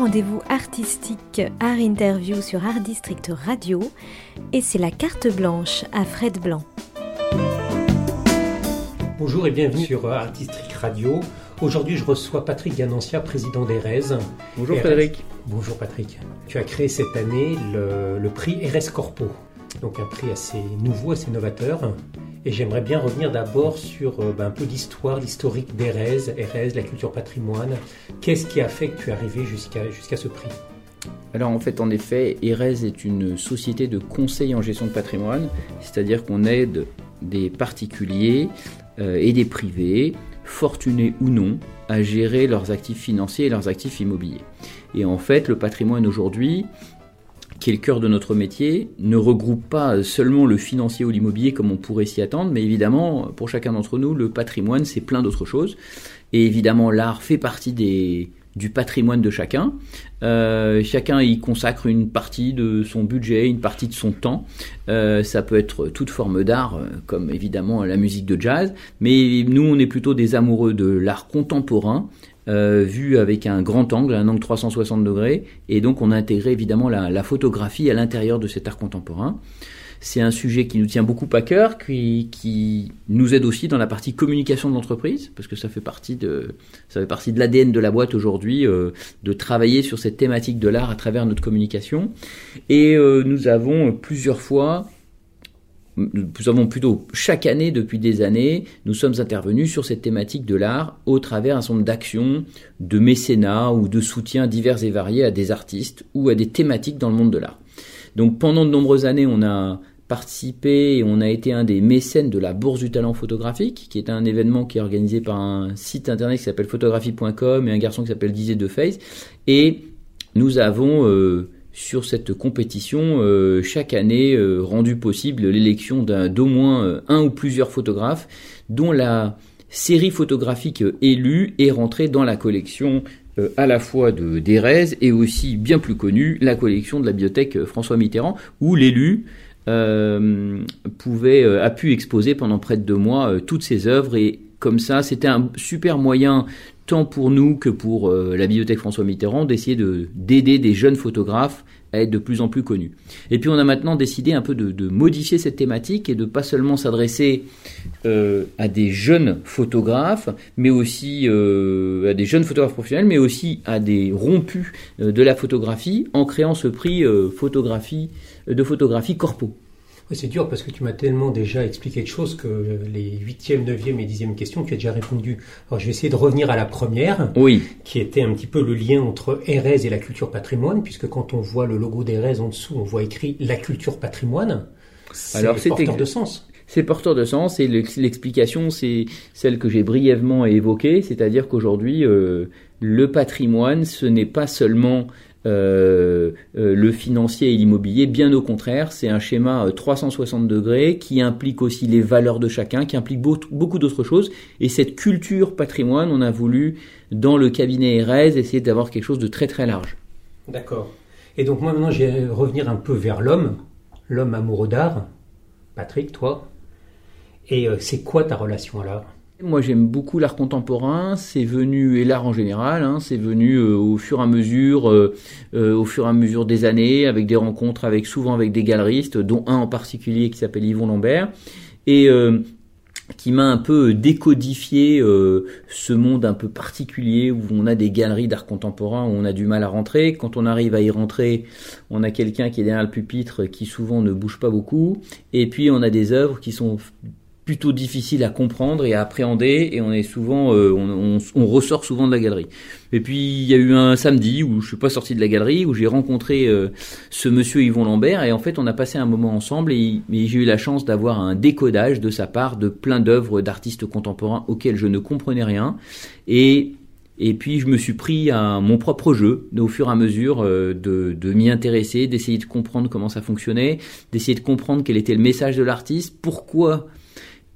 rendez-vous artistique Art Interview sur Art District Radio et c'est la carte blanche à Fred Blanc. Bonjour et bienvenue sur Art District Radio. Aujourd'hui, je reçois Patrick Ganancia, président d'ERES. Bonjour Frédéric. Bonjour Patrick. Tu as créé cette année le, le prix ERES Corpo, donc un prix assez nouveau, assez novateur. Et j'aimerais bien revenir d'abord sur euh, ben, un peu l'histoire, l'historique d'Erez, Erez, la culture patrimoine. Qu'est-ce qui a fait que tu es arrivé jusqu'à ce prix? Alors en fait, en effet, Erez est une société de conseil en gestion de patrimoine, c'est-à-dire qu'on aide des particuliers euh, et des privés, fortunés ou non, à gérer leurs actifs financiers et leurs actifs immobiliers. Et en fait, le patrimoine aujourd'hui, qui est le cœur de notre métier, ne regroupe pas seulement le financier ou l'immobilier comme on pourrait s'y attendre, mais évidemment, pour chacun d'entre nous, le patrimoine, c'est plein d'autres choses. Et évidemment, l'art fait partie du patrimoine de chacun. Euh, chacun y consacre une partie de son budget, une partie de son temps. Euh, ça peut être toute forme d'art, euh, comme évidemment la musique de jazz, mais nous, on est plutôt des amoureux de l'art contemporain, euh, vu avec un grand angle, un angle 360 degrés, et donc on a intégré évidemment la, photographie à l'intérieur de cet art contemporain. C'est un sujet qui nous tient beaucoup à cœur, qui, nous aide aussi dans la partie communication de l'entreprise, parce que ça fait partie de, ça fait partie de l'ADN de la boîte aujourd'hui, euh, de travailler sur cette thématique de l'art à travers notre communication. Et euh, nous avons plusieurs fois nous avons plutôt chaque année depuis des années, nous sommes intervenus sur cette thématique de l'art au travers un certain nombre d'actions de mécénat ou de soutien divers et variés à des artistes ou à des thématiques dans le monde de l'art. Donc pendant de nombreuses années, on a participé et on a été un des mécènes de la Bourse du Talent Photographique, qui est un événement qui est organisé par un site internet qui s'appelle photographie.com et un garçon qui s'appelle Dizé de Face. Et nous avons euh, sur cette compétition euh, chaque année euh, rendu possible l'élection d'au moins euh, un ou plusieurs photographes dont la série photographique élue est rentrée dans la collection à la fois de d'Erez et aussi bien plus connue la collection de la bibliothèque François Mitterrand où l'élu pouvait a pu exposer pendant près de deux mois toutes ses œuvres. Et comme ça c'était un super moyen tant pour nous que pour euh, la bibliothèque François Mitterrand, d'essayer de, d'aider des jeunes photographes à être de plus en plus connus. Et puis on a maintenant décidé un peu de, modifier cette thématique et de pas seulement s'adresser euh, à des jeunes photographes, mais aussi euh, à des jeunes photographes professionnels, mais aussi à des rompus de la photographie en créant ce prix de photographie corpo c'est dur parce que tu m'as tellement déjà expliqué de choses que les huitième, neuvième et dixième questions, tu as déjà répondu. Alors je vais essayer de revenir à la première, oui. qui était un petit peu le lien entre Erez et la culture patrimoine, puisque quand on voit le logo d'Erez en dessous, on voit écrit la culture patrimoine. C'est porteur de sens. C'est porteur de sens et l'explication, c'est celle que j'ai brièvement évoquée, c'est-à-dire qu'aujourd'hui, euh, le patrimoine, ce n'est pas seulement euh, euh, le financier et l'immobilier. Bien au contraire, c'est un schéma 360 euh, degrés qui implique aussi les valeurs de chacun, qui implique beaucoup d'autres choses. Et cette culture patrimoine, on a voulu, dans le cabinet Erez, essayer d'avoir quelque chose de très très large. D'accord. Et donc moi maintenant, je vais revenir un peu vers l'homme, l'homme amoureux d'art. Patrick, toi. Et c'est quoi ta relation à l'art moi j'aime beaucoup l'art contemporain, c'est venu, et l'art en général, hein, c'est venu euh, au fur et à mesure, euh, euh, au fur et à mesure des années, avec des rencontres, avec souvent avec des galeristes, dont un en particulier qui s'appelle Yvon Lambert, et qui m'a un peu décodifié ce monde un peu particulier où on a des galeries d'art contemporain où on a du mal à rentrer. Quand on arrive à y rentrer, on a quelqu'un qui est derrière le pupitre qui souvent ne bouge pas beaucoup, et puis on a des œuvres qui sont plutôt difficile à comprendre et à appréhender et on est souvent euh, on, ressort souvent de la galerie. Et puis il y a eu un samedi où je suis pas sorti de la galerie où j'ai rencontré euh, ce monsieur Yvon Lambert et en fait on a passé un moment ensemble et, j'ai eu la chance d'avoir un décodage de sa part de plein d'œuvres d'artistes contemporains auxquels je ne comprenais rien et et puis je me suis pris à mon propre jeu, au fur et à mesure euh, de, de m'y intéresser, d'essayer de comprendre comment ça fonctionnait, d'essayer de comprendre quel était le message de l'artiste, pourquoi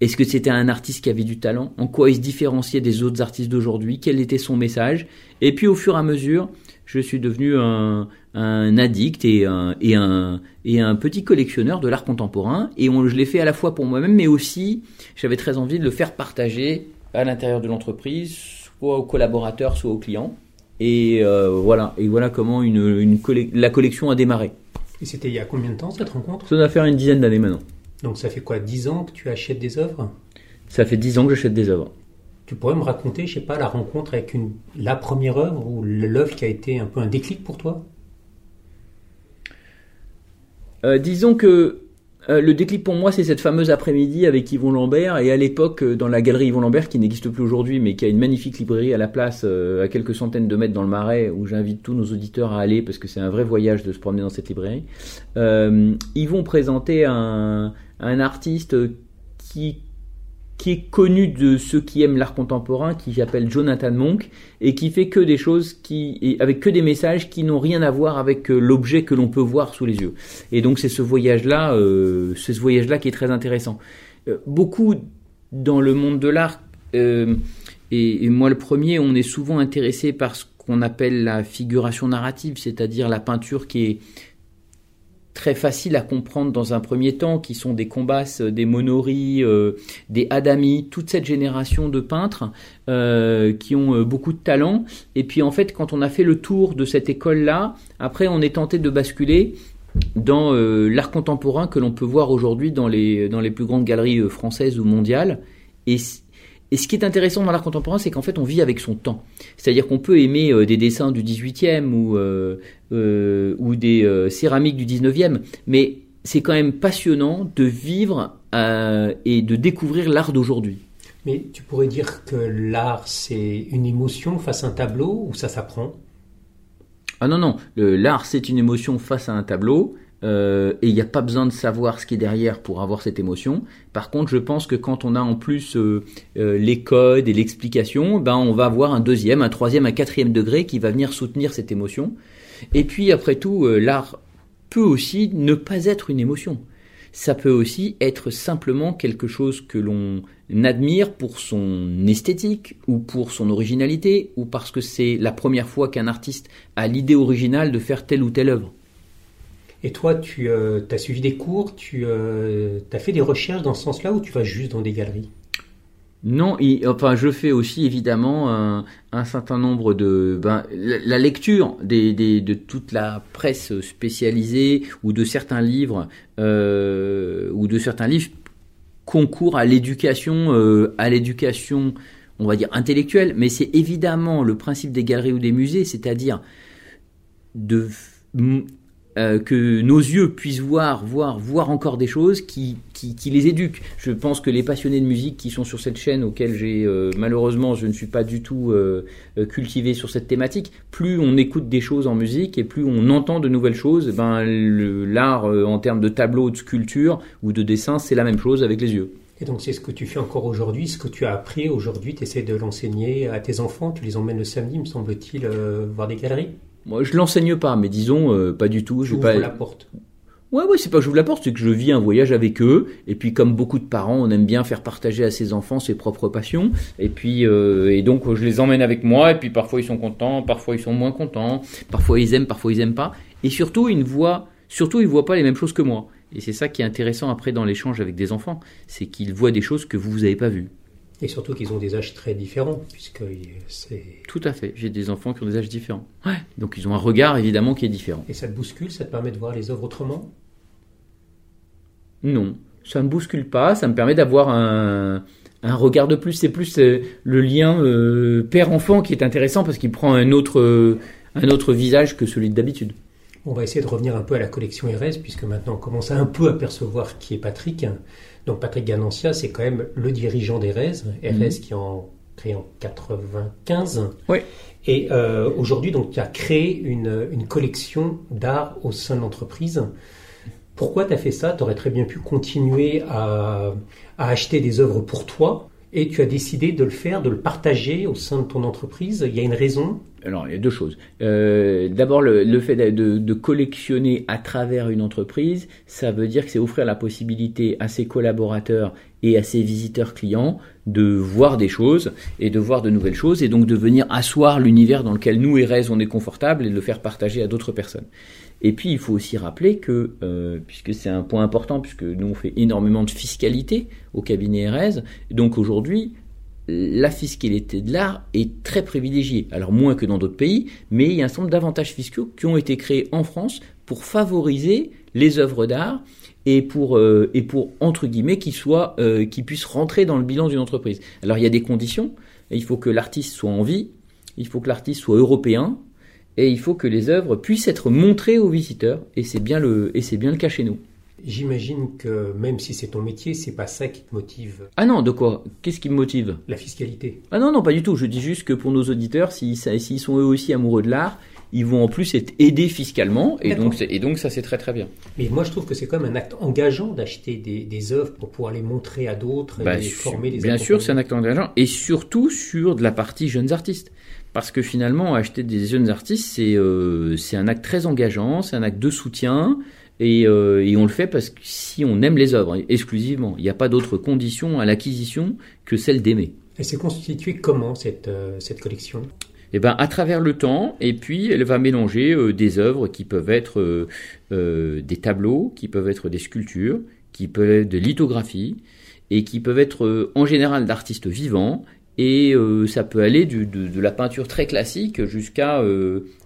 est-ce que c'était un artiste qui avait du talent? En quoi il se différenciait des autres artistes d'aujourd'hui? Quel était son message? Et puis au fur et à mesure, je suis devenu un, addict et un, et, un, et un petit collectionneur de l'art contemporain. Et on, je l'ai fait à la fois pour moi-même, mais aussi j'avais très envie de le faire partager à l'intérieur de l'entreprise, soit aux collaborateurs, soit aux clients. Et voilà, et voilà comment une, la collection a démarré. Et c'était il y a combien de temps cette rencontre? Ça doit faire une dizaine d'années maintenant. Donc ça fait quoi, dix ans que tu achètes des œuvres? Ça fait dix ans que j'achète des œuvres. Tu pourrais me raconter, je sais pas, la rencontre avec une, la première œuvre ou l'œuvre qui a été un peu un déclic pour toi? Euh, Disons que euh, le déclic pour moi, c'est cette fameuse après-midi avec Yvon Lambert. Et à l'époque, euh, dans la galerie Yvon Lambert, qui n'existe plus aujourd'hui, mais qui a une magnifique librairie à la place, à quelques centaines de mètres dans le Marais, où j'invite tous nos auditeurs à aller parce que c'est un vrai voyage de se promener dans cette librairie. Yvon présentait un, un artiste qui qui est connu de ceux qui aiment l'art contemporain, qui s'appelle Jonathan Monk, et qui fait que des choses qui, avec que des messages qui n'ont rien à voir avec euh, l'objet que l'on peut voir sous les yeux. Et donc c'est ce voyage-là, euh, ce voyage-là qui est très intéressant. Euh, beaucoup dans le monde de l'art, et, moi le premier, on est souvent intéressé par ce qu'on appelle la figuration narrative, c'est-à-dire la peinture qui est très facile à comprendre dans un premier temps, qui sont des Combas, des Monori, euh, des Adami, toute cette génération de peintres euh, qui ont euh, beaucoup de talent. Et puis en fait, quand on a fait le tour de cette école-là, après on est tenté de basculer dans l'art contemporain que l'on peut voir aujourd'hui dans les, dans les plus grandes galeries françaises ou mondiales. Et et ce qui est intéressant dans l'art contemporain, c'est qu'en fait, on vit avec son temps. C'est-à-dire qu'on peut aimer euh, des dessins du 18e ou, euh, euh, ou des céramiques du 19e, mais c'est quand même passionnant de vivre et de découvrir l'art d'aujourd'hui. Mais tu pourrais dire que l'art, c'est une émotion face à un tableau ou ça s'apprend? Ah non, non, l'art, c'est une émotion face à un tableau. Euh, et il n'y a pas besoin de savoir ce qui est derrière pour avoir cette émotion. Par contre, je pense que quand on a en plus euh, euh, les codes et l'explication, ben on va avoir un deuxième, un troisième, un quatrième degré qui va venir soutenir cette émotion. Et puis après tout, l'art peut aussi ne pas être une émotion. Ça peut aussi être simplement quelque chose que l'on admire pour son esthétique ou pour son originalité ou parce que c'est la première fois qu'un artiste a l'idée originale de faire telle ou telle œuvre. Et toi, tu euh, as suivi des cours, tu euh, as fait des recherches dans ce sens-là ou tu vas juste dans des galeries? Non, enfin, je fais aussi évidemment un, certain nombre de ben, la, lecture de toute la presse spécialisée ou de certains livres euh, ou de certains livres à l'éducation, à l'éducation, on va dire intellectuelle, mais c'est évidemment le principe des galeries ou des musées, c'est-à-dire de euh, que nos yeux puissent voir, voir, voir encore des choses qui, les éduquent. Je pense que les passionnés de musique qui sont sur cette chaîne, auxquels j'ai euh, malheureusement je ne suis pas du tout euh, cultivé sur cette thématique, plus on écoute des choses en musique et plus on entend de nouvelles choses, ben l'art en termes de tableau, de sculpture ou de dessin, c'est la même chose avec les yeux. Et donc c'est ce que tu fais encore aujourd'hui, ce que tu as appris aujourd'hui, tu essaies de l'enseigner à tes enfants, tu les emmènes le samedi, me semble-t-il, voir des galeries? Moi, je l'enseigne pas, mais disons, euh, pas du tout. Je pas... la porte. Ouais, ouais, c'est pas que j'ouvre la porte, c'est que je vis un voyage avec eux. Et puis, comme beaucoup de parents, on aime bien faire partager à ses enfants ses propres passions. Et puis, euh, et donc, je les emmène avec moi. Et puis, parfois, ils sont contents, parfois, ils sont moins contents. Parfois, ils aiment, parfois, ils aiment pas. Et surtout, ils ne voient, surtout, ils voient pas les mêmes choses que moi. Et c'est ça qui est intéressant après dans l'échange avec des enfants, c'est qu'ils voient des choses que vous vous avez pas vues. Et surtout qu'ils ont des âges très différents, puisque c'est... Tout à fait, j'ai des enfants qui ont des âges différents. Ouais. Donc ils ont un regard évidemment qui est différent. Et ça te bouscule, ça te permet de voir les œuvres autrement? Non, ça ne me bouscule pas, ça me permet d'avoir un, un regard de plus. C'est plus euh, le lien euh, père-enfant qui est intéressant parce qu'il prend un autre, euh, un autre visage que celui d'habitude. On va essayer de revenir un peu à la collection Erez, puisque maintenant on commence à un peu apercevoir qui est Patrick. Donc Patrick Ganancia, c'est quand même le dirigeant d'Erez, Erez mhm. qui en créé en 95. Oui. Et euh, aujourd'hui, donc, tu as créé une, une collection d'art au sein de l'entreprise. Pourquoi tu as fait ça? Tu aurais très bien pu continuer à, à, acheter des œuvres pour toi et tu as décidé de le faire, de le partager au sein de ton entreprise. Il y a une raison? Alors, il y a deux choses. Euh, D'abord, le, fait de, de, collectionner à travers une entreprise, ça veut dire que c'est offrir la possibilité à ses collaborateurs et à ses visiteurs clients de voir des choses et de voir de nouvelles choses et donc de venir asseoir l'univers dans lequel nous, Erez, on est confortable et de le faire partager à d'autres personnes. Et puis, il faut aussi rappeler que, euh, puisque c'est un point important, puisque nous, on fait énormément de fiscalité au cabinet Erez, donc aujourd'hui, la fiscalité de l'art est très privilégiée. Alors moins que dans d'autres pays, mais il y a un certain nombre d'avantages fiscaux qui ont été créés en France pour favoriser les œuvres d'art et pour euh, et pour entre guillemets qu'ils euh, qu'ils puissent rentrer dans le bilan d'une entreprise. Alors il y a des conditions. Il faut que l'artiste soit en vie, il faut que l'artiste soit européen et il faut que les œuvres puissent être montrées aux visiteurs et c'est bien le et c'est bien le cas chez nous. J'imagine que même si c'est ton métier, c'est pas ça qui te motive. Ah non, de quoi? Qu'est-ce qui me motive? La fiscalité. Ah non, non, pas du tout. Je dis juste que pour nos auditeurs, s'ils sont eux aussi amoureux de l'art, ils vont en plus être aidés fiscalement, et donc, et donc ça c'est très très bien. Mais moi je trouve que c'est quand même un acte engageant d'acheter des, des, œuvres pour pouvoir les montrer à d'autres et bah, former les Bien sûr, c'est un acte engageant, et surtout sur de la partie jeunes artistes. Parce que finalement, acheter des jeunes artistes, c'est euh, un acte très engageant, c'est un acte de soutien, et, euh, et, on le fait parce que si on aime les œuvres exclusivement, il n'y a pas d'autre condition à l'acquisition que celle d'aimer. Elle s'est constituée comment cette, euh, cette collection? Eh ben, à travers le temps, et puis elle va mélanger euh, des œuvres qui peuvent être euh, euh, des tableaux, qui peuvent être des sculptures, qui peuvent être des lithographies, et qui peuvent être en général d'artistes vivants, et ça peut aller du, de, de, la peinture très classique jusqu'à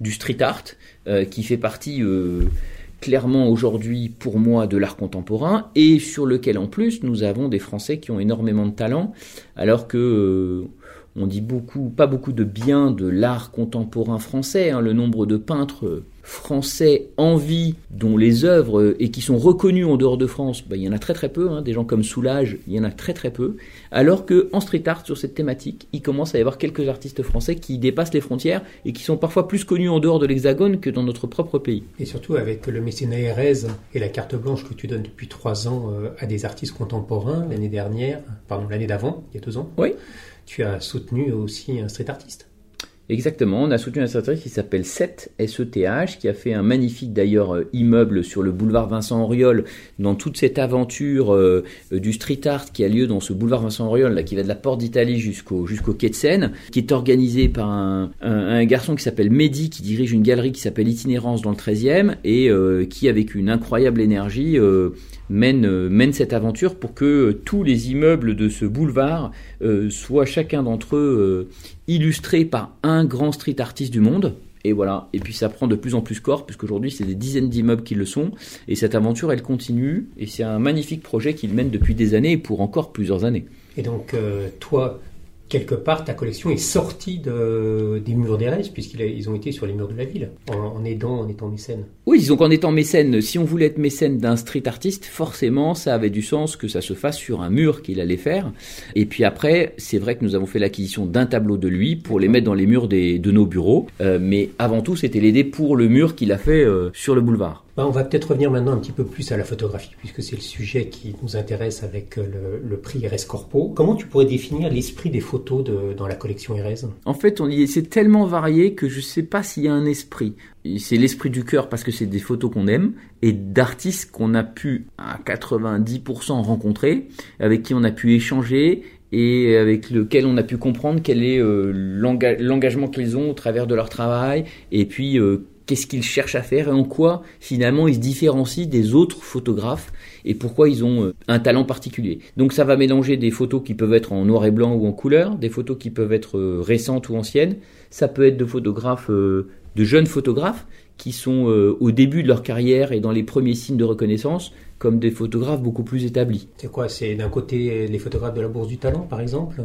du street art, qui fait partie clairement aujourd'hui pour moi de l'art contemporain, et sur lequel en plus nous avons des Français qui ont énormément de talent, alors que on dit beaucoup, pas beaucoup de bien de l'art contemporain français. Hein. le nombre de peintres français en vie, dont les œuvres et qui sont reconnus en dehors de France, bah, il y en a très très peu. Hein. des gens comme Soulage, il y en a très très peu. Alors que en street art sur cette thématique, il commence à y avoir quelques artistes français qui dépassent les frontières et qui sont parfois plus connus en dehors de l'Hexagone que dans notre propre pays. Et surtout avec le mécénat Erez et la carte blanche que tu donnes depuis trois ans euh, à des artistes contemporains l'année dernière, pardon l'année d'avant, il y a deux ans. Oui tu as soutenu aussi un street artiste. Exactement, on a soutenu un street artiste qui s'appelle SET, SETH, qui a fait un magnifique d'ailleurs euh, immeuble sur le boulevard Vincent Auriol, dans toute cette aventure euh, euh, du street art qui a lieu dans ce boulevard Vincent Auriol, là, qui va de la Porte d'Italie jusqu'au quai de Seine, qui est organisé par un, garçon qui s'appelle Mehdi, qui dirige une galerie qui s'appelle Itinérance dans le 13e, et qui, avec une incroyable énergie, euh, mène cette aventure pour que euh, tous les immeubles de ce boulevard euh, soient chacun d'entre eux illustrés par un grand street artiste du monde. Et voilà, et puis ça prend de plus en plus corps, puisqu'aujourd'hui c'est des dizaines d'immeubles qui le sont, et cette aventure elle continue, et c'est un magnifique projet qu'il mène depuis des années et pour encore plusieurs années. Et donc toi, quelque part, ta collection est sortie de, des murs des restes, puisqu'ils ont été sur les murs de la ville, en, aidant, en étant mécène. Oui, disons qu'en étant mécène, si on voulait être mécène d'un street artiste, forcément, ça avait du sens que ça se fasse sur un mur qu'il allait faire. Et puis après, c'est vrai que nous avons fait l'acquisition d'un tableau de lui pour les mettre dans les murs des, de nos bureaux. Euh, mais avant tout, c'était l'aider pour le mur qu'il a fait euh, sur le boulevard. Bah, on va peut-être revenir maintenant un petit peu plus à la photographie, puisque c'est le sujet qui nous intéresse avec euh, le, prix Eres Corpo. Comment tu pourrais définir l'esprit des photos dans la collection Eres En fait, c'est tellement varié que je ne sais pas s'il y a un esprit. C'est l'esprit du cœur parce que c'est des photos qu'on aime et d'artistes qu'on a pu à 90% rencontrer, avec qui on a pu échanger et avec lequel on a pu comprendre quel est euh, l'engagement qu'ils ont au travers de leur travail et puis euh, qu'est-ce qu'ils cherchent à faire et en quoi finalement ils se différencient des autres photographes et pourquoi ils ont euh, un talent particulier. Donc ça va mélanger des photos qui peuvent être en noir et blanc ou en couleur, des photos qui peuvent être euh, récentes ou anciennes, ça peut être de photographes, euh, de jeunes photographes qui sont au début de leur carrière et dans les premiers signes de reconnaissance, comme des photographes beaucoup plus établis. C'est quoi C'est d'un côté les photographes de la Bourse du Talent, par exemple?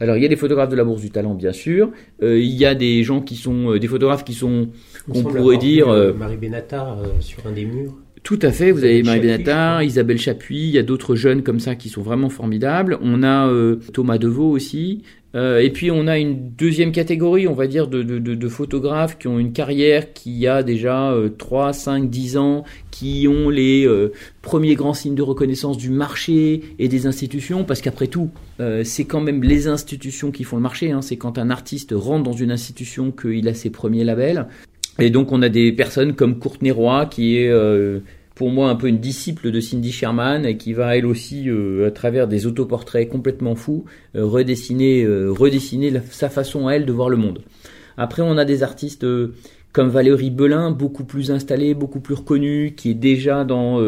Alors il y a des photographes de la Bourse du Talent, bien sûr. il y a des gens qui sont des photographes qui sont on pourrait dire. Euh, Marie Benatar euh, sur un des murs. Tout à fait, vous avez Marie Benatar, Isabelle Chapuis, il y a d'autres jeunes comme ça qui sont vraiment formidables. On a euh, Thomas Deveau aussi. et puis on a une deuxième catégorie, on va dire, de, de, de, photographes qui ont une carrière qui a déjà 3, 5, 10 ans, qui ont les premiers grands signes de reconnaissance du marché et des institutions, parce qu'après tout, c'est quand même les institutions qui font le marché. Hein. C'est quand un artiste rentre dans une institution qu'il a ses premiers labels. Et donc on a des personnes comme Courtney Roy qui est euh, pour moi un peu une disciple de Cindy Sherman et qui va elle aussi euh, à travers des autoportraits complètement fous euh, redessiner redessiner sa façon à elle de voir le monde. Après on a des artistes comme Valérie Belin beaucoup plus installée, beaucoup plus reconnue qui est déjà dans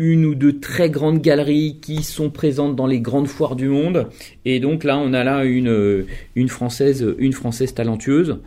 une ou deux très grandes galeries qui sont présentes dans les grandes foires du monde. Et donc là, on a là une, une française, une française talentueuse.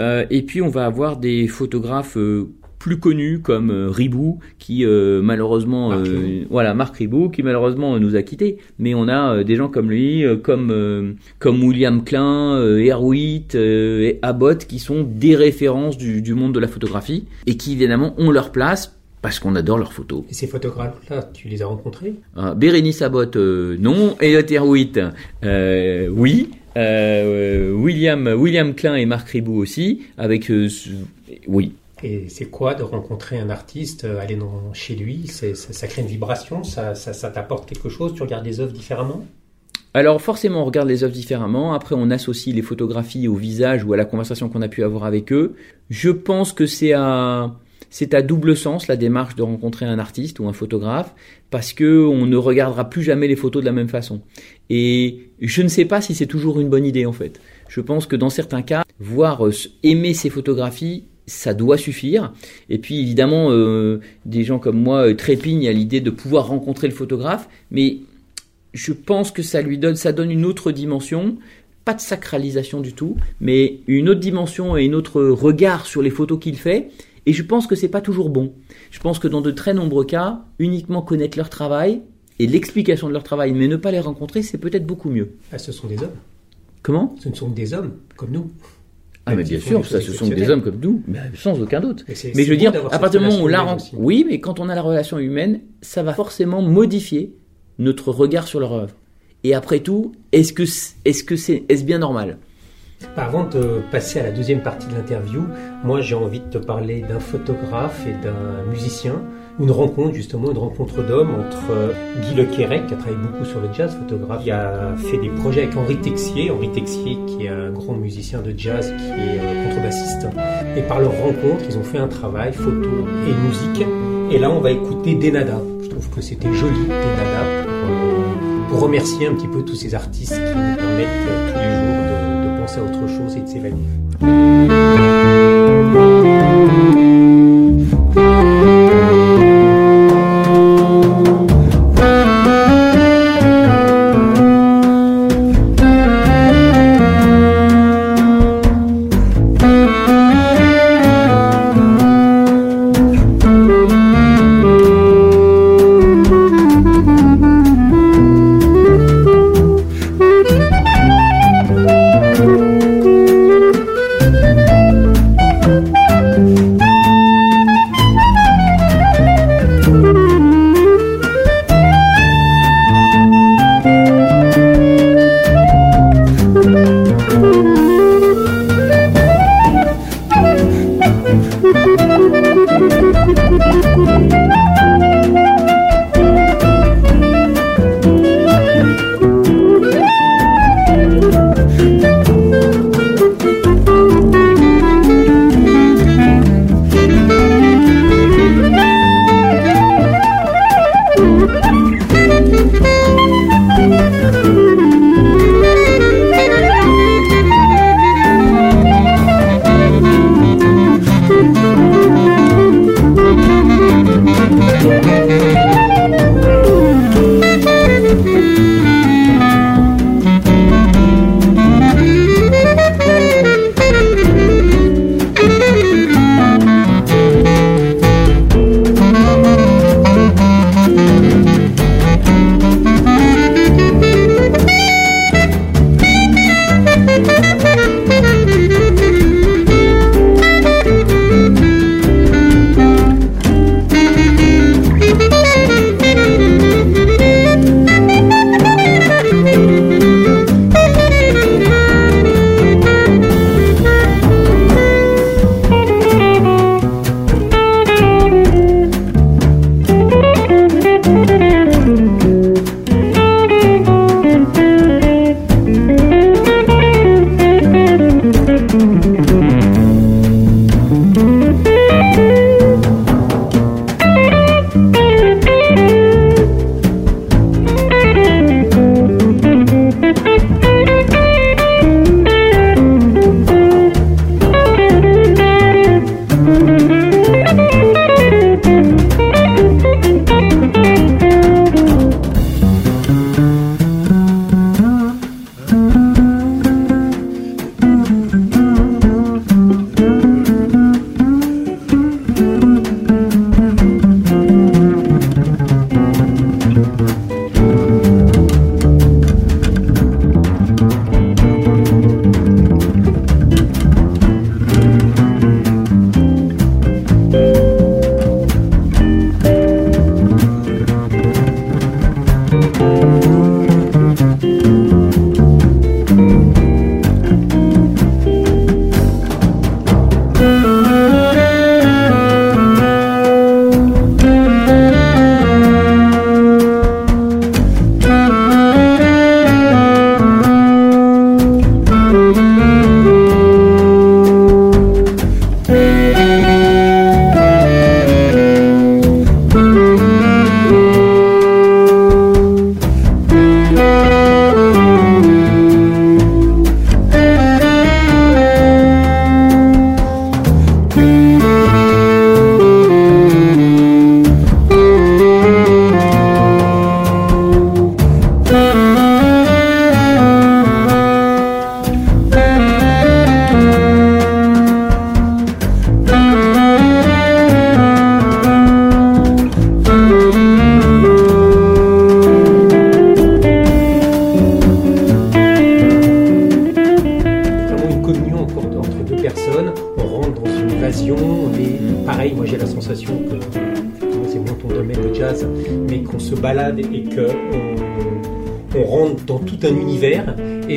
Euh, et puis on va avoir des photographes euh, plus connus comme euh, Ribou qui euh, malheureusement Marc euh, voilà Marc Ribou qui malheureusement nous a quittés mais on a euh, des gens comme lui comme comme William Klein Erwitt et Abbott qui sont des références du, du monde de la photographie et qui évidemment ont leur place parce qu'on adore leurs photos. Et ces photographes-là, tu les as rencontrés? Euh, Bérénice Abbott, non. Elliot Erwitt, oui. Euh, William, William Klein et Marc Ribou aussi, avec euh, oui. Et c'est quoi de rencontrer un artiste, euh, aller dans, chez lui? Ça, ça crée une vibration, ça, ça, ça t'apporte quelque chose, tu regardes les œuvres différemment? Alors forcément, on regarde les œuvres différemment. Après, on associe les photographies au visage ou à la conversation qu'on a pu avoir avec eux. Je pense que c'est à c'est à double sens la démarche de rencontrer un artiste ou un photographe parce que on ne regardera plus jamais les photos de la même façon. Et je ne sais pas si c'est toujours une bonne idée en fait. Je pense que dans certains cas, voir euh, aimer ces photographies ça doit suffire. Et puis évidemment, euh, des gens comme moi euh, trépignent à l'idée de pouvoir rencontrer le photographe, mais je pense que ça lui donne, ça donne une autre dimension, pas de sacralisation du tout, mais une autre dimension et une autre regard sur les photos qu'il fait. Et je pense que c'est pas toujours bon. Je pense que dans de très nombreux cas, uniquement connaître leur travail et l'explication de leur travail, mais ne pas les rencontrer, c'est peut-être beaucoup mieux. Ah, Ce sont des hommes, Comment? Ce ne sont que des hommes, comme nous. Ah mais bien sûr, ça, ce sont des hommes comme nous, mais sans aucun doute. Mais, je veux dire, à partir du moment où on la rencontre, oui, mais quand on a la relation humaine, ça va forcément modifier notre regard sur leur œuvre. Et après tout, est-ce que c'est- est-ce que c'est est-ce bien normal? Avant de passer à la deuxième partie de l'interview, moi j'ai envie de te parler d'un photographe et d'un musicien. Une rencontre, justement, une rencontre d'hommes entre euh, Guy Le Quérec, qui a travaillé beaucoup sur le jazz, photographe, qui a fait des projets avec Henri Texier. Henri Texier, qui est un grand musicien de jazz, qui est euh, contrebassiste. Et par leur rencontre, ils ont fait un travail photo et musique. Et là, on va écouter Denada. Je trouve que c'était joli, Denada, pour, euh, pour remercier un petit peu tous ces artistes qui nous permettent tous les jours à autre chose et de s'évader.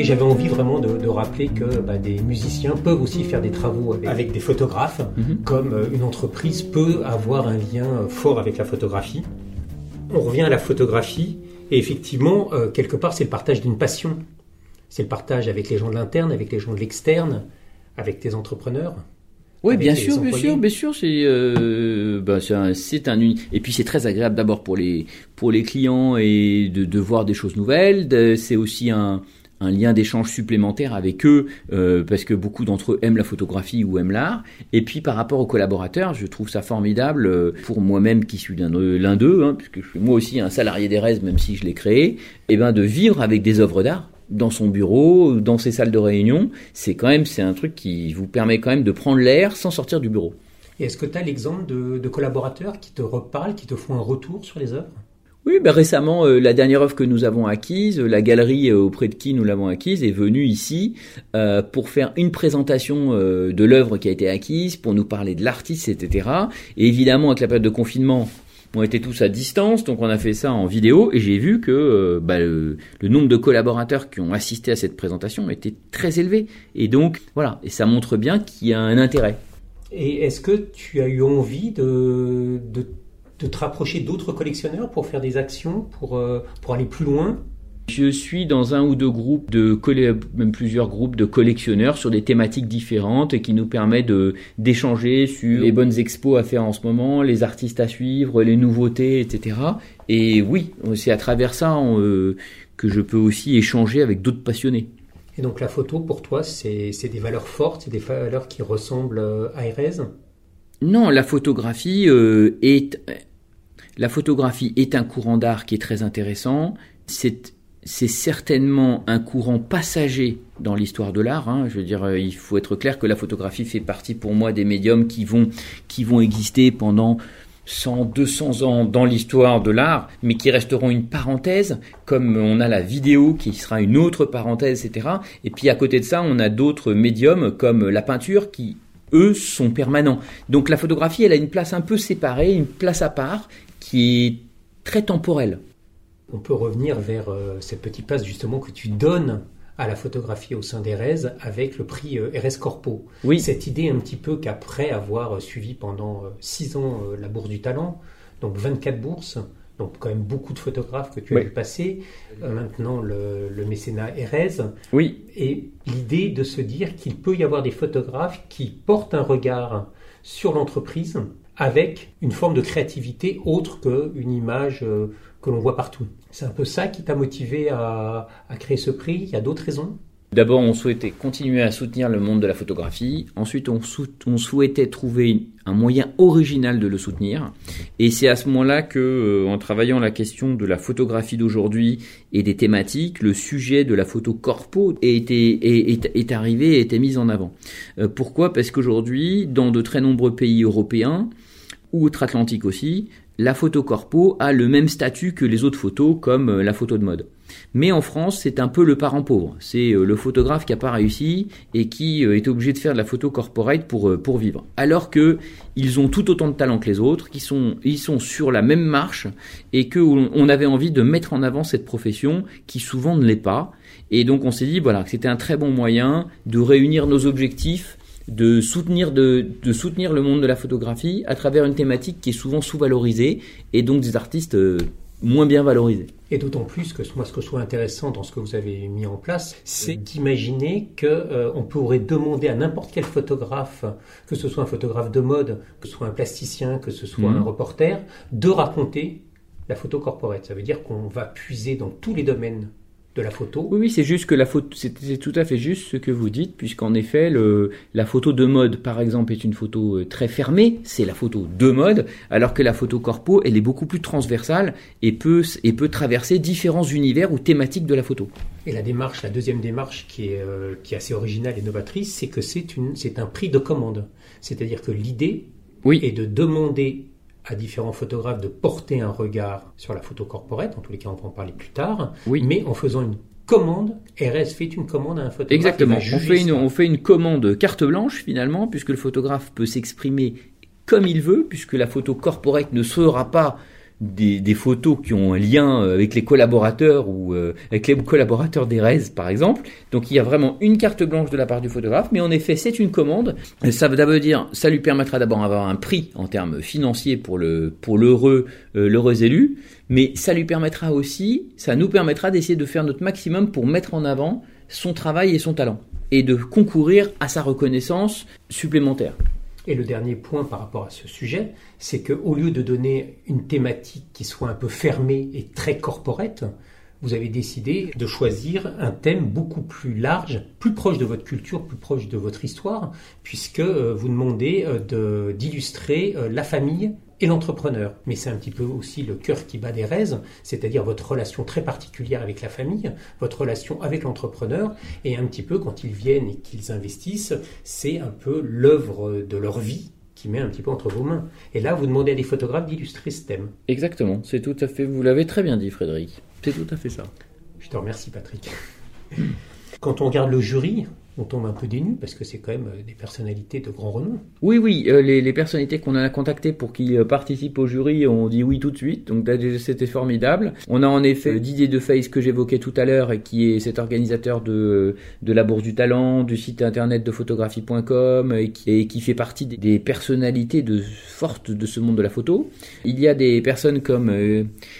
J'avais envie vraiment de, rappeler que bah, des musiciens peuvent aussi faire des travaux avec, des photographes, mhm. comme euh, une entreprise peut avoir un lien fort avec la photographie. On revient à la photographie, et effectivement, euh, quelque part, c'est le partage d'une passion. C'est le partage avec les gens de l'interne, avec les gens de l'externe, avec tes entrepreneurs. Oui, bien sûr, bien sûr, bien sûr, c'est euh, bah, c'est un, et puis c'est très agréable d'abord pour les pour les clients et de, de voir des choses nouvelles. C'est aussi un un lien d'échange supplémentaire avec eux euh, parce que beaucoup d'entre eux aiment la photographie ou aiment l'art. Et puis par rapport aux collaborateurs, je trouve ça formidable euh, pour moi-même qui suis l'un d'eux, hein, puisque je suis moi aussi un salarié des même si je l'ai créé, et eh ben de vivre avec des œuvres d'art dans son bureau, dans ses salles de réunion, c'est quand même c'est un truc qui vous permet quand même de prendre l'air sans sortir du bureau. Et est-ce que tu as l'exemple de, de, collaborateurs qui te reparlent, qui te font un retour sur les œuvres? Oui, ben récemment, euh, la dernière œuvre que nous avons acquise, la galerie euh, auprès de qui nous l'avons acquise, est venue ici euh, pour faire une présentation de l'œuvre qui a été acquise, pour nous parler de l'artiste, etc. Et évidemment, avec la période de confinement, on était tous à distance, donc on a fait ça en vidéo et j'ai vu que euh, bah, le, nombre de collaborateurs qui ont assisté à cette présentation était très élevé. Et donc voilà, et ça montre bien qu'il y a un intérêt. Et est-ce que tu as eu envie de, de, te rapprocher d'autres collectionneurs pour faire des actions, pour, euh, pour aller plus loin je suis dans un ou deux groupes de même plusieurs groupes de collectionneurs sur des thématiques différentes et qui nous permet de d'échanger sur les bonnes expos à faire en ce moment, les artistes à suivre, les nouveautés, etc. Et oui, c'est à travers ça euh, que je peux aussi échanger avec d'autres passionnés. Et donc la photo pour toi, c'est des valeurs fortes, c'est des valeurs qui ressemblent euh, à Erez? Non, la photographie euh, est la photographie est un courant d'art qui est très intéressant. C'est certainement un courant passager dans l'histoire de l'art. Hein. Je veux dire, euh, il faut être clair que la photographie fait partie pour moi des médiums qui vont, qui vont exister pendant 100, 200 ans dans l'histoire de l'art, mais qui resteront une parenthèse, comme on a la vidéo qui sera une autre parenthèse, etc. Et puis à côté de ça, on a d'autres médiums comme la peinture qui, eux, sont permanents. Donc la photographie, elle a une place un peu séparée, une place à part, qui est très temporelle on peut revenir vers euh, cette petite place justement que tu donnes à la photographie au sein d'Erez avec le prix euh, RS Corpo. Oui. Cette idée un petit peu qu'après avoir euh, suivi pendant 6 ans la Bourse du Talent, donc 24 bourses, donc quand même beaucoup de photographes que tu as vu passer, maintenant le, mécénat Erez. Oui. Et l'idée de se dire qu'il peut y avoir des photographes qui portent un regard sur l'entreprise avec une forme de créativité autre qu'une image que l'on voit partout. C'est un peu ça qui t'a motivé à, créer ce prix Il y a d'autres raisons? D'abord, on souhaitait continuer à soutenir le monde de la photographie. Ensuite, on, souhaitait trouver un moyen original de le soutenir. Et c'est à ce moment-là que, euh, en travaillant la question de la photographie d'aujourd'hui et des thématiques, le sujet de la photo corpo est, arrivé et été mis en avant. Euh, pourquoi? Parce qu'aujourd'hui, dans de très nombreux pays européens, outre-Atlantique aussi, la photo corpo a le même statut que les autres photos comme euh, la photo de mode. Mais en France, c'est un peu le parent pauvre. C'est euh, le photographe qui n'a pas réussi et qui euh, est obligé de faire de la photo corporate pour, pour vivre. Alors que ils ont tout autant de talent que les autres, qui sont, ils sont sur la même marche et qu'on avait envie de mettre en avant cette profession qui souvent ne l'est pas. Et donc on s'est dit voilà que c'était un très bon moyen de réunir nos objectifs de soutenir, de, soutenir le monde de la photographie à travers une thématique qui est souvent sous-valorisée et donc des artistes euh, moins bien valorisés. Et d'autant plus que moi, ce que je trouve intéressant dans ce que vous avez mis en place, c'est d'imaginer qu'on euh, pourrait demander à n'importe quel photographe, que ce soit un photographe de mode, que ce soit un plasticien, que ce soit mhm. un reporter, de raconter la photo corporate. Ça veut dire qu'on va puiser dans tous les domaines de la photo. Oui, oui c'est juste que la photo, c'est tout à fait juste ce que vous dites, puisqu'en effet, le, la photo de mode, par exemple, est une photo euh, très fermée, c'est la photo de mode, alors que la photo corpo, elle est beaucoup plus transversale et peut, et peut traverser différents univers ou thématiques de la photo. Et la démarche, la deuxième démarche qui est, euh, qui est assez originale et novatrice, c'est que c'est un prix de commande. C'est-à-dire que l'idée oui. est de demander à différents photographes de porter un regard sur la photo corporate, en tous les cas on peut en parler plus tard, oui. mais en faisant une commande, RS fait une commande à un photographe. Exactement, on fait, une, on fait une commande carte blanche finalement, puisque le photographe peut s'exprimer comme il veut, puisque la photo corporate ne sera pas des, photos qui ont un lien euh, avec les collaborateurs ou euh, avec les collaborateurs d'Erez par exemple. Donc il y a vraiment une carte blanche de la part du photographe, mais en effet c'est une commande. Ça veut dire ça lui permettra d'abord d'avoir un prix en termes financiers pour le pour l'heureux euh, l'heureux élu, mais ça lui permettra aussi, ça nous permettra d'essayer de faire notre maximum pour mettre en avant son travail et son talent et de concourir à sa reconnaissance supplémentaire. Et le dernier point par rapport à ce sujet, c'est qu'au lieu de donner une thématique qui soit un peu fermée et très corporate, vous avez décidé de choisir un thème beaucoup plus large, plus proche de votre culture, plus proche de votre histoire, puisque euh, vous demandez euh, d'illustrer euh, la famille et l'entrepreneur. Mais c'est un petit peu aussi le cœur qui bat des raises, c'est-à-dire votre relation très particulière avec la famille, votre relation avec l'entrepreneur, et un petit peu quand ils viennent et qu'ils investissent, c'est un peu l'œuvre de leur vie qui met un petit peu entre vos mains. Et là, vous demandez à des photographes d'illustrer ce thème. Exactement, c'est tout à fait, vous l'avez très bien dit Frédéric, c'est tout à fait ça. Je te remercie Patrick. Quand on regarde le jury, on tombe un peu dénu parce que c'est quand même euh, des personnalités de grand renom. Oui, oui, euh, les, personnalités qu'on a contactées pour qu'ils euh, participent au jury ont dit oui tout de suite, donc c'était formidable. On a en effet Didier Deface que j'évoquais tout à l'heure et qui est cet organisateur de, de la Bourse du Talent, du site internet de photographie.com et qui, qui fait partie des, personnalités de, fortes de ce monde de la photo. Il y a des personnes comme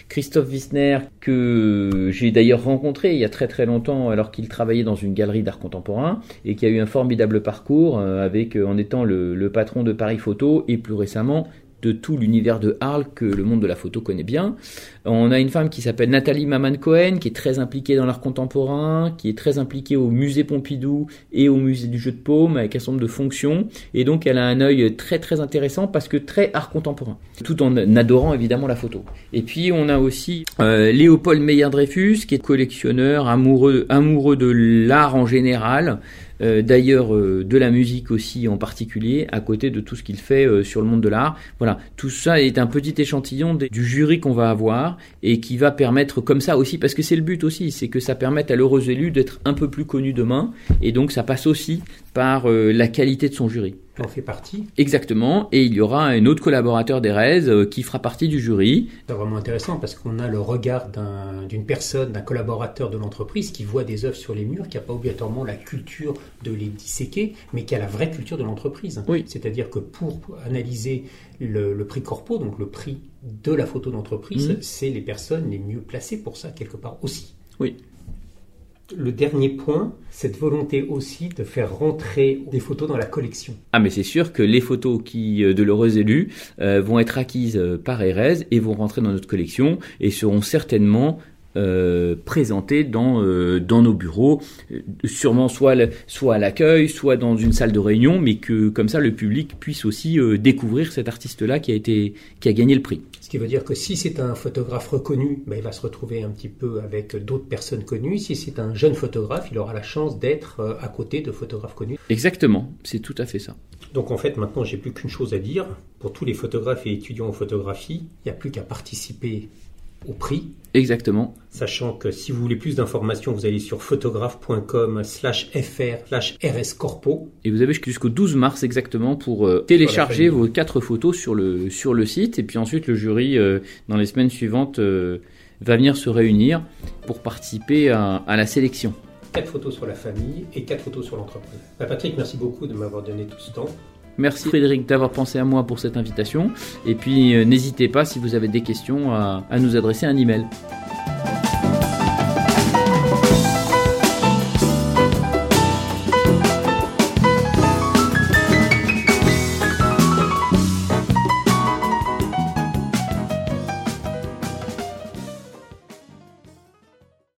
Christophe Wissner que j'ai d'ailleurs rencontré il y a très très longtemps alors qu'il travaillait dans une galerie d'art contemporain et qui a eu un formidable parcours euh, avec euh, en étant le, le patron de Paris Photo et plus récemment de tout l'univers de Arles que le monde de la photo connaît bien. On a une femme qui s'appelle Nathalie Maman-Cohen, qui est très impliquée dans l'art contemporain, qui est très impliquée au musée Pompidou et au musée du jeu de paume, avec un certain nombre de fonctions. Et donc, elle a un œil très très intéressant parce que très art contemporain, tout en adorant évidemment la photo. Et puis, on a aussi euh, Léopold Meyer-Dreyfus, qui est collectionneur, amoureux, amoureux de l'art en général, euh, d'ailleurs euh, de la musique aussi en particulier, à côté de tout ce qu'il fait euh, sur le monde de l'art. Voilà, tout ça est un petit échantillon du jury qu'on va avoir et qui va permettre comme ça aussi, parce que c'est le but aussi, c'est que ça permette à l'heureux élu d'être un peu plus connu demain, et donc ça passe aussi par la qualité de son jury en fait partie. Exactement, et il y aura un autre collaborateur d'Erez euh, qui fera partie du jury. C'est vraiment intéressant parce qu'on a le regard d'une personne, d'un collaborateur de l'entreprise qui voit des œuvres sur les murs, qui n'a pas obligatoirement la culture de les disséquer, mais qui a la vraie culture de l'entreprise. Oui. C'est-à-dire que pour analyser le, prix corpo, donc le prix de la photo d'entreprise, mhm. c'est les personnes les mieux placées pour ça quelque part aussi. Oui le dernier point, cette volonté aussi de faire rentrer des photos dans la collection. Ah mais c'est sûr que les photos qui euh, de l'heureux élu euh, vont être acquises euh, par Erez et vont rentrer dans notre collection et seront certainement euh, présentés dans, euh, dans nos bureaux, euh, sûrement soit, soit à l'accueil, soit dans une salle de réunion, mais que comme ça le public puisse aussi découvrir cet artiste-là qui a été qui a gagné le prix. Ce qui veut dire que si c'est un photographe reconnu, ben, il va se retrouver un petit peu avec d'autres personnes connues. Si c'est un jeune photographe, il aura la chance d'être à côté de photographes connus. Exactement, c'est tout à fait ça. Donc en fait, maintenant, j'ai plus qu'une chose à dire. Pour tous les photographes et étudiants en photographie, il n'y a plus qu'à participer au prix. Exactement. Sachant que si vous voulez plus d'informations, vous allez sur photographe.com slash fr slash rscorpo. Et vous avez jusqu'au 12 mars exactement pour euh, télécharger vos quatre photos sur le, sur le site. Et puis ensuite, le jury, euh, dans les semaines suivantes, euh, va venir se réunir pour participer à, la sélection. Quatre photos sur la famille et quatre photos sur l'entreprise. Bah, Patrick, merci beaucoup de m'avoir donné tout ce temps. Merci Frédéric d'avoir pensé à moi pour cette invitation. Et puis euh, n'hésitez pas si vous avez des questions à, à nous adresser un email.